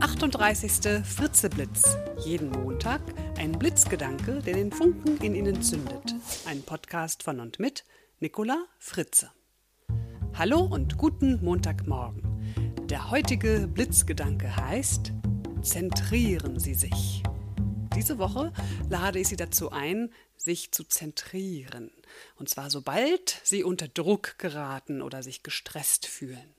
38. Fritzeblitz. Jeden Montag ein Blitzgedanke, der den Funken in Ihnen zündet. Ein Podcast von und mit Nicola Fritze. Hallo und guten Montagmorgen. Der heutige Blitzgedanke heißt Zentrieren Sie sich. Diese Woche lade ich Sie dazu ein, sich zu zentrieren. Und zwar sobald Sie unter Druck geraten oder sich gestresst fühlen.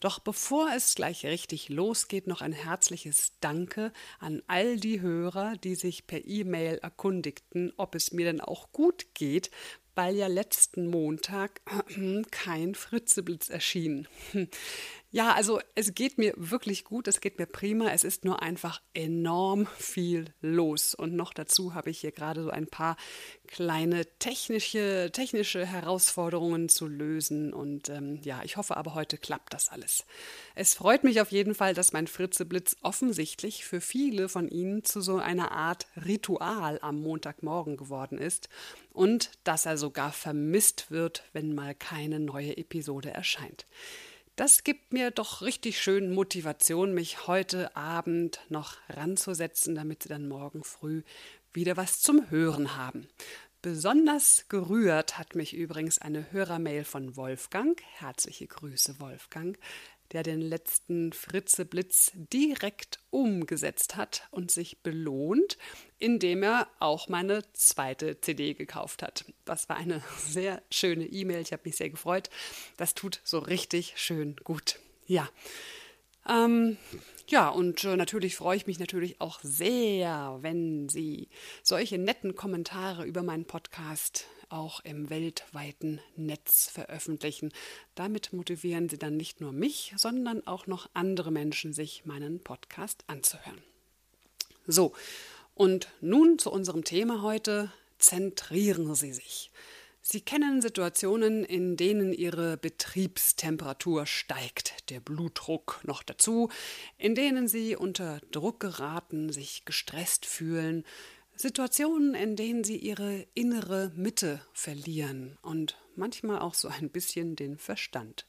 Doch bevor es gleich richtig losgeht, noch ein herzliches Danke an all die Hörer, die sich per E-Mail erkundigten, ob es mir denn auch gut geht, weil ja letzten Montag kein Fritzeblitz erschien. Ja, also es geht mir wirklich gut, es geht mir prima, es ist nur einfach enorm viel los. Und noch dazu habe ich hier gerade so ein paar kleine technische, technische Herausforderungen zu lösen. Und ähm, ja, ich hoffe aber heute klappt das alles. Es freut mich auf jeden Fall, dass mein Fritzeblitz offensichtlich für viele von Ihnen zu so einer Art Ritual am Montagmorgen geworden ist und dass er sogar vermisst wird, wenn mal keine neue Episode erscheint. Das gibt mir doch richtig schön Motivation, mich heute Abend noch ranzusetzen, damit Sie dann morgen früh wieder was zum Hören haben. Besonders gerührt hat mich übrigens eine Hörermail von Wolfgang. Herzliche Grüße, Wolfgang der den letzten Fritzeblitz direkt umgesetzt hat und sich belohnt, indem er auch meine zweite CD gekauft hat. Das war eine sehr schöne E-Mail, ich habe mich sehr gefreut. Das tut so richtig schön gut. Ja. Ähm, ja, und äh, natürlich freue ich mich natürlich auch sehr, wenn Sie solche netten Kommentare über meinen Podcast auch im weltweiten Netz veröffentlichen. Damit motivieren Sie dann nicht nur mich, sondern auch noch andere Menschen, sich meinen Podcast anzuhören. So, und nun zu unserem Thema heute. Zentrieren Sie sich. Sie kennen Situationen, in denen Ihre Betriebstemperatur steigt, der Blutdruck noch dazu, in denen Sie unter Druck geraten, sich gestresst fühlen, Situationen, in denen sie ihre innere Mitte verlieren und manchmal auch so ein bisschen den Verstand.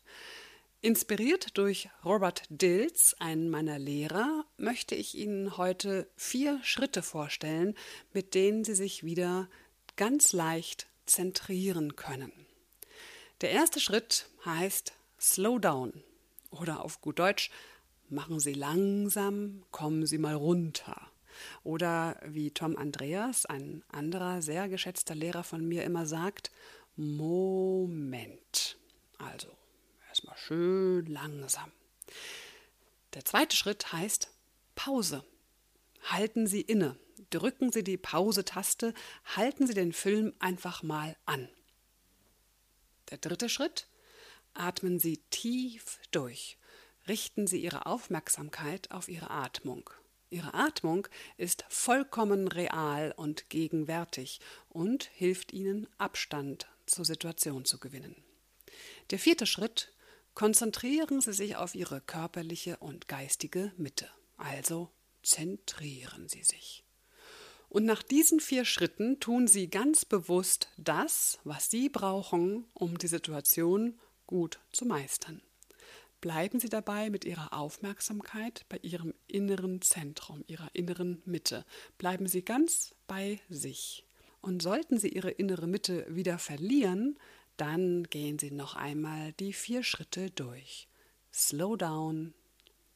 Inspiriert durch Robert Dills, einen meiner Lehrer, möchte ich Ihnen heute vier Schritte vorstellen, mit denen Sie sich wieder ganz leicht zentrieren können. Der erste Schritt heißt Slow Down oder auf gut Deutsch, machen Sie langsam, kommen Sie mal runter. Oder wie Tom Andreas, ein anderer sehr geschätzter Lehrer von mir, immer sagt, Moment. Also erstmal schön langsam. Der zweite Schritt heißt Pause. Halten Sie inne. Drücken Sie die Pause-Taste, halten Sie den Film einfach mal an. Der dritte Schritt, atmen Sie tief durch. Richten Sie Ihre Aufmerksamkeit auf Ihre Atmung. Ihre Atmung ist vollkommen real und gegenwärtig und hilft Ihnen, Abstand zur Situation zu gewinnen. Der vierte Schritt, konzentrieren Sie sich auf Ihre körperliche und geistige Mitte, also zentrieren Sie sich. Und nach diesen vier Schritten tun Sie ganz bewusst das, was Sie brauchen, um die Situation gut zu meistern. Bleiben Sie dabei mit Ihrer Aufmerksamkeit bei Ihrem inneren Zentrum, Ihrer inneren Mitte. Bleiben Sie ganz bei sich. Und sollten Sie Ihre innere Mitte wieder verlieren, dann gehen Sie noch einmal die vier Schritte durch. Slow down,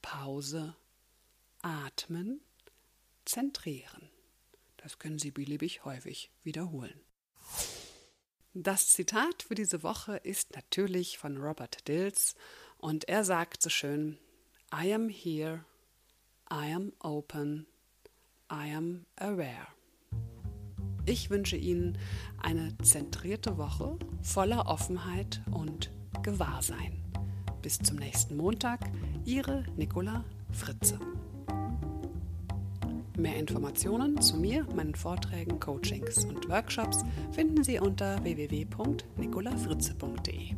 Pause, atmen, zentrieren. Das können Sie beliebig häufig wiederholen. Das Zitat für diese Woche ist natürlich von Robert Dills und er sagt so schön, I am here, I am open, I am aware. Ich wünsche Ihnen eine zentrierte Woche voller Offenheit und Gewahrsein. Bis zum nächsten Montag, Ihre Nicola Fritze. Mehr Informationen zu mir, meinen Vorträgen, Coachings und Workshops finden Sie unter www.nicolafritze.de.